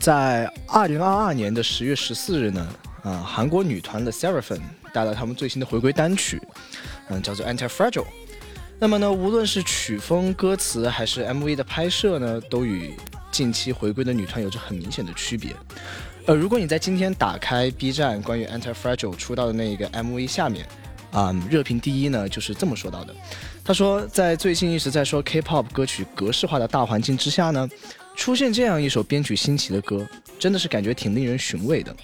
在二零二二年的十月十四日呢，啊，韩国女团的 Seraphim 带来他们最新的回归单曲，嗯，叫做 Anti Fragile。那么呢，无论是曲风、歌词还是 MV 的拍摄呢，都与近期回归的女团有着很明显的区别。呃，如果你在今天打开 B 站关于 Anti Fragile 出道的那个 MV 下面，啊，热评第一呢就是这么说到的。他说，在最近一直在说 K-pop 歌曲格式化的大环境之下呢。出现这样一首编曲新奇的歌，真的是感觉挺令人寻味的。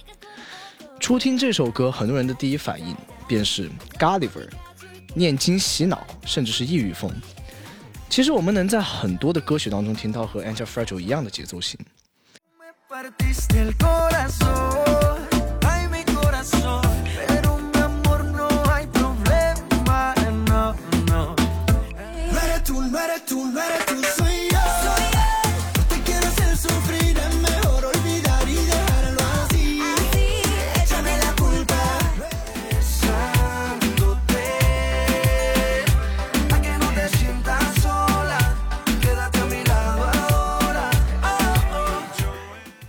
初听这首歌，很多人的第一反应便是咖喱味儿、念经洗脑，甚至是异域风。其实我们能在很多的歌曲当中听到和《Angel Fragile》一样的节奏型型。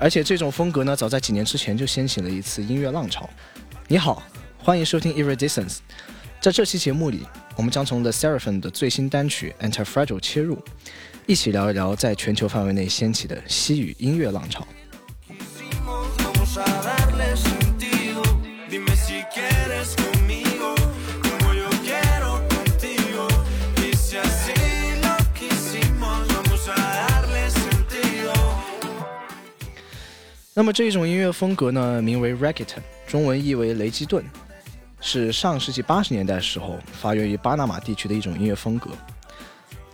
而且这种风格呢，早在几年之前就掀起了一次音乐浪潮。你好，欢迎收听 Iridescence。在这期节目里，我们将从 The Seraphim 的最新单曲 Anti Fragile 切入，一起聊一聊在全球范围内掀起的西语音乐浪潮。那么这一种音乐风格呢，名为 Reggaeton，中文译为雷基顿，是上世纪八十年代时候发源于巴拿马地区的一种音乐风格。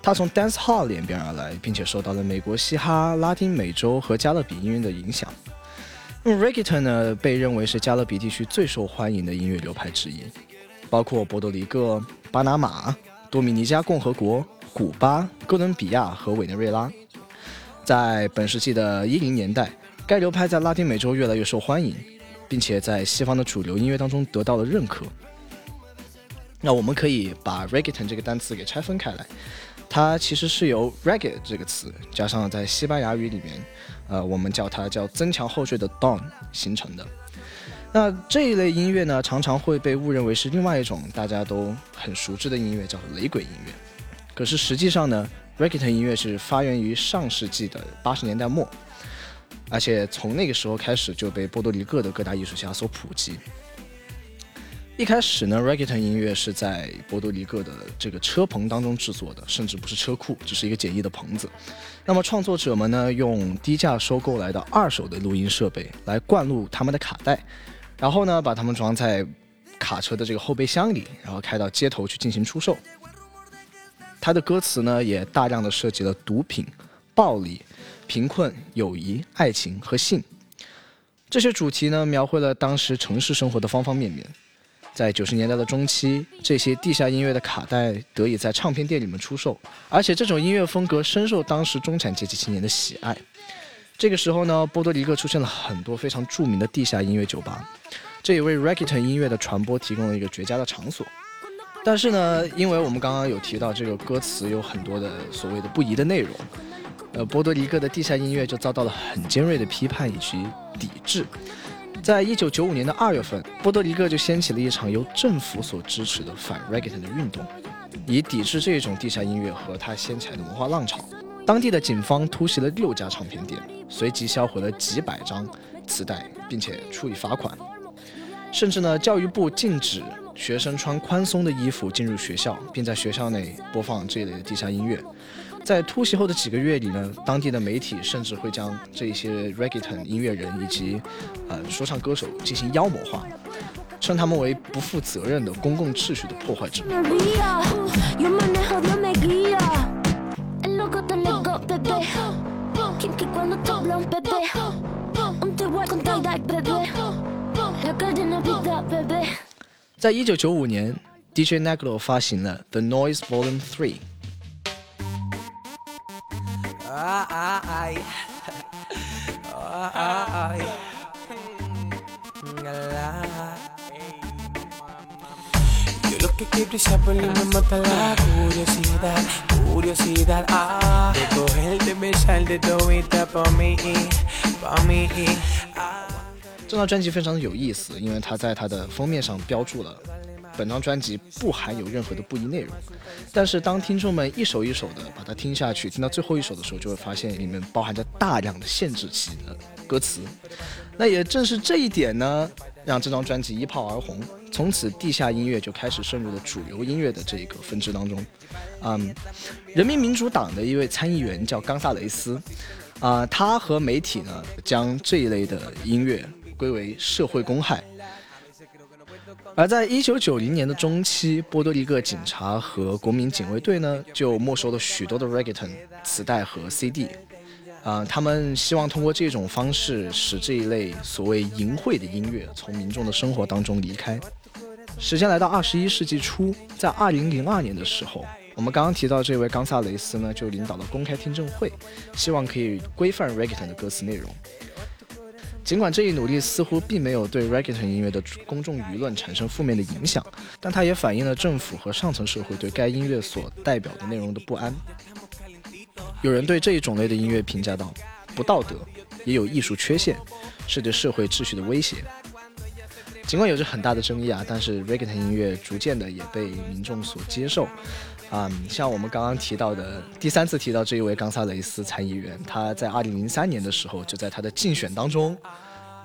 它从 Dance Hall 演变而来，并且受到了美国嘻哈、拉丁美洲和加勒比音乐的影响。那么 Reggaeton 呢，被认为是加勒比地区最受欢迎的音乐流派之一，包括波多黎各、巴拿马、多米尼加共和国、古巴、哥伦比亚和委内瑞拉。在本世纪的一零年代。该流派在拉丁美洲越来越受欢迎，并且在西方的主流音乐当中得到了认可。那我们可以把 reggaeton 这个单词给拆分开来，它其实是由 reggae 这个词加上在西班牙语里面，呃，我们叫它叫增强后缀的 don 形成的。那这一类音乐呢，常常会被误认为是另外一种大家都很熟知的音乐，叫雷鬼音乐。可是实际上呢，reggaeton 音乐是发源于上世纪的八十年代末。而且从那个时候开始就被波多黎各的各大艺术家所普及。一开始呢，reggaeton 音乐是在波多黎各的这个车棚当中制作的，甚至不是车库，只是一个简易的棚子。那么创作者们呢，用低价收购来的二手的录音设备来灌录他们的卡带，然后呢，把它们装在卡车的这个后备箱里，然后开到街头去进行出售。它的歌词呢，也大量的涉及了毒品、暴力。贫困、友谊、爱情和性，这些主题呢，描绘了当时城市生活的方方面面。在九十年代的中期，这些地下音乐的卡带得以在唱片店里面出售，而且这种音乐风格深受当时中产阶级青年的喜爱。这个时候呢，波多黎各出现了很多非常著名的地下音乐酒吧，这也为 reggaeton 音乐的传播提供了一个绝佳的场所。但是呢，因为我们刚刚有提到这个歌词有很多的所谓的不宜的内容。呃，波多黎各的地下音乐就遭到了很尖锐的批判以及抵制。在一九九五年的二月份，波多黎各就掀起了一场由政府所支持的反 reggaeton 的运动，以抵制这种地下音乐和它掀起来的文化浪潮。当地的警方突袭了六家唱片店，随即销毁了几百张磁带，并且处以罚款。甚至呢，教育部禁止学生穿宽松的衣服进入学校，并在学校内播放这一类的地下音乐。在突袭后的几个月里呢，当地的媒体甚至会将这些 reggaeton 音乐人以及呃说唱歌手进行妖魔化，称他们为不负责任的公共秩序的破坏者。在一九九五年，DJ Negro 发行了《The Noise Volume Three》。这张专辑非常的有意思，因为它在它的封面上标注了。本张专辑不含有任何的不一内容，但是当听众们一首一首的把它听下去，听到最后一首的时候，就会发现里面包含着大量的限制级的歌词。那也正是这一点呢，让这张专辑一炮而红，从此地下音乐就开始渗入了主流音乐的这个分支当中。嗯，人民民主党的一位参议员叫冈萨雷斯，啊，他和媒体呢将这一类的音乐归为社会公害。而在一九九零年的中期，波多黎各警察和国民警卫队呢，就没收了许多的 reggaeton 磁带和 CD，啊，他们希望通过这种方式，使这一类所谓淫秽的音乐从民众的生活当中离开。时间来到二十一世纪初，在二零零二年的时候，我们刚刚提到这位冈萨雷斯呢，就领导了公开听证会，希望可以规范 reggaeton 的歌词内容。尽管这一努力似乎并没有对 reggaeton 音乐的公众舆论产生负面的影响，但它也反映了政府和上层社会对该音乐所代表的内容的不安。有人对这一种类的音乐评价道：“不道德，也有艺术缺陷，是对社会秩序的威胁。”尽管有着很大的争议啊，但是 reggaeton 音乐逐渐的也被民众所接受。啊，像我们刚刚提到的，第三次提到这一位冈萨雷斯参议员，他在二零零三年的时候，就在他的竞选当中，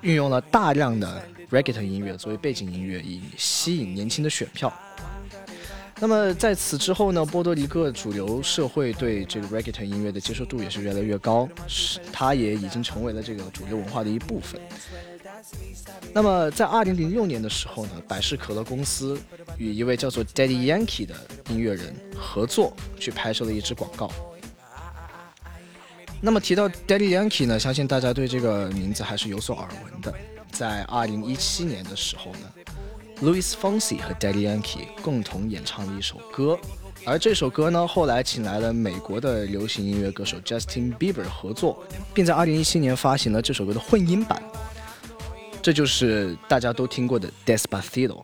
运用了大量的 reggaeton 音乐作为背景音乐，以吸引年轻的选票。那么在此之后呢，波多黎各主流社会对这个 reggaeton 音乐的接受度也是越来越高，是它也已经成为了这个主流文化的一部分。那么，在二零零六年的时候呢，百事可乐公司与一位叫做 Daddy Yankee 的音乐人合作，去拍摄了一支广告。那么提到 Daddy Yankee 呢，相信大家对这个名字还是有所耳闻的。在二零一七年的时候呢，Louis Fonsi 和 Daddy Yankee 共同演唱了一首歌，而这首歌呢，后来请来了美国的流行音乐歌手 Justin Bieber 合作，并在二零一七年发行了这首歌的混音版。这就是大家都听过的 Despacito。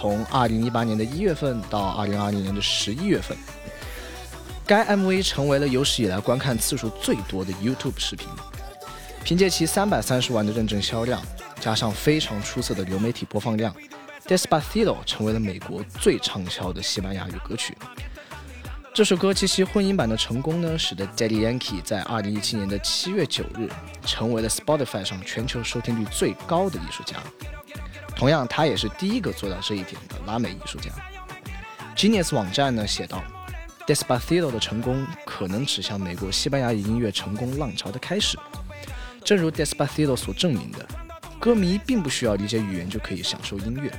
从二零一八年的一月份到二零二零年的十一月份，该 MV 成为了有史以来观看次数最多的 YouTube 视频。凭借其三百三十万的认证销量，加上非常出色的流媒体播放量，Despacito 成为了美国最畅销的西班牙语歌曲。这首歌及其混音版的成功呢，使得 Daddy Yankee 在二零一七年的七月九日成为了 Spotify 上全球收听率最高的艺术家。同样，他也是第一个做到这一点的拉美艺术家。Genius 网站呢写道：Despacito 的成功可能指向美国西班牙语音乐成功浪潮的开始。正如 Despacito 所证明的，歌迷并不需要理解语言就可以享受音乐。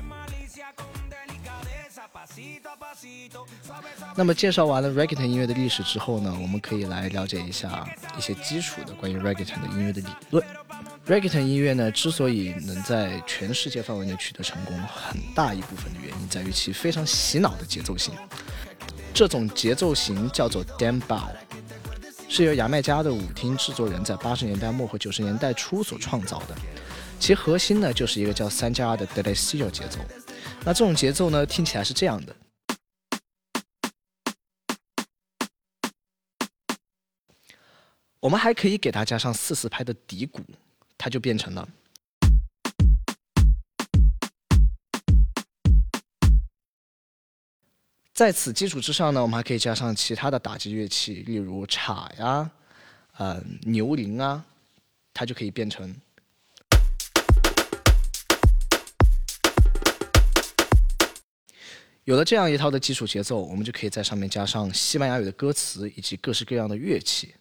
那么介绍完了 reggaeton 音乐的历史之后呢，我们可以来了解一下一些基础的关于 reggaeton 的音乐的理论。reggaeton 音乐呢，之所以能在全世界范围内取得成功，很大一部分的原因在于其非常洗脑的节奏型。这种节奏型叫做 dembow，是由牙买加的舞厅制作人在八十年代末和九十年代初所创造的。其核心呢，就是一个叫三加二的 delesio 节奏。那这种节奏呢，听起来是这样的。我们还可以给它加上四四拍的底鼓，它就变成了。在此基础之上呢，我们还可以加上其他的打击乐器，例如镲呀、呃牛铃啊，它就可以变成。有了这样一套的基础节奏，我们就可以在上面加上西班牙语的歌词以及各式各样的乐器。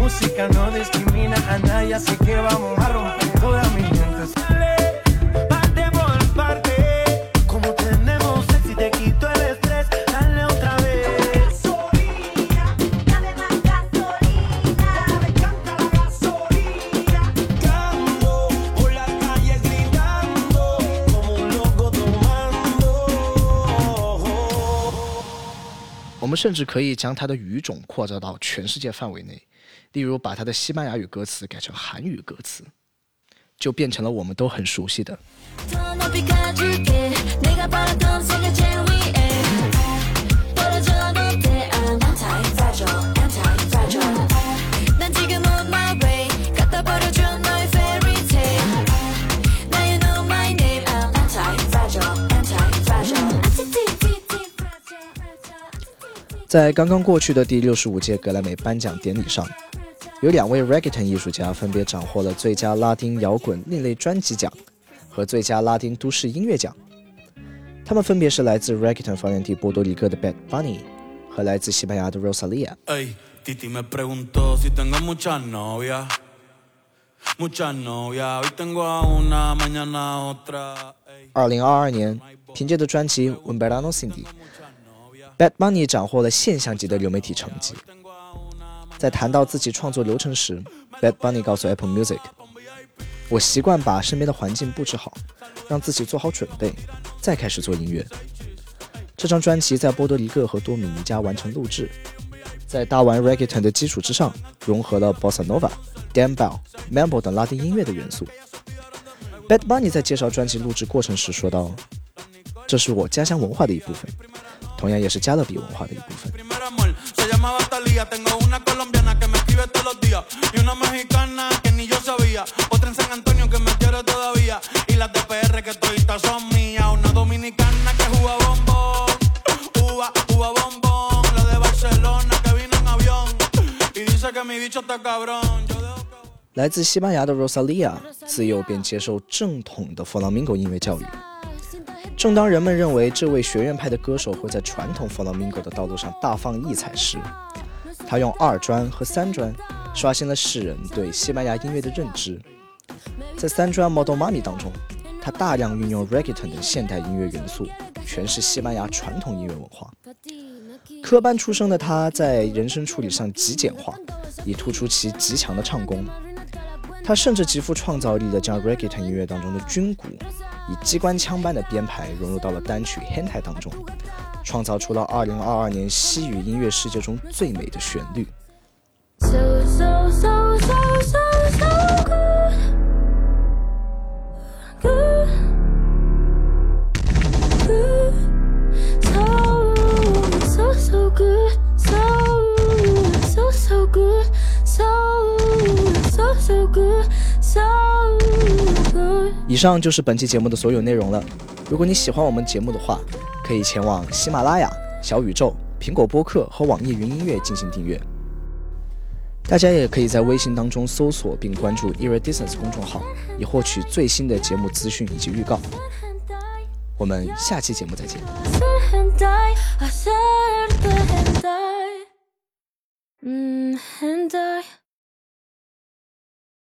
música no discrimina a nadie, así que vamos a romper toda mi gente. 我们甚至可以将它的语种扩展到全世界范围内。例如把他的西班牙语歌词改成韩语歌词，就变成了我们都很熟悉的。在刚刚过去的第六十五届格莱美颁奖典礼上，有两位 Reggaeton 艺术家分别斩获了最佳拉丁摇滚另类专辑奖和最佳拉丁都市音乐奖。他们分别是来自 Reggaeton 发源地波多黎各的 Bad Bunny 和来自西班牙的 Rosalia。二零二二年，凭借的专辑《Un Verano Sin Ti》。Bad Bunny 斩获了现象级的流媒体成绩。在谈到自己创作流程时，Bad Bunny 告诉 Apple Music：“ 我习惯把身边的环境布置好，让自己做好准备，再开始做音乐。”这张专辑在波多黎各和多米尼加完成录制，在大玩 Reggaeton 的基础之上，融合了 Bossa Nova、d a m b e l l Mambo 等拉丁音乐的元素。Bad Bunny 在介绍专辑录制过程时说道：“这是我家乡文化的一部分。”同样也是加勒比文化的一部分。来自西班牙的 Rosalia 自幼便接受正统的弗朗明戈音乐教育。正当人们认为这位学院派的歌手会在传统弗朗明戈的道路上大放异彩时，他用二专和三专刷新了世人对西班牙音乐的认知。在三专《Model Money》当中，他大量运用 Reggaeton 等现代音乐元素，诠释西班牙传统音乐文化。科班出身的他在人声处理上极简化，以突出其极强的唱功。他甚至极富创造力地将 Reggaeton 音乐当中的军鼓。以机关枪般的编排融入到了单曲《Hentai》当中，创造出了2022年西语音乐世界中最美的旋律。以上就是本期节目的所有内容了。如果你喜欢我们节目的话，可以前往喜马拉雅、小宇宙、苹果播客和网易云音乐进行订阅。大家也可以在微信当中搜索并关注 Iridescence 公众号，以获取最新的节目资讯以及预告。我们下期节目再见。嗯，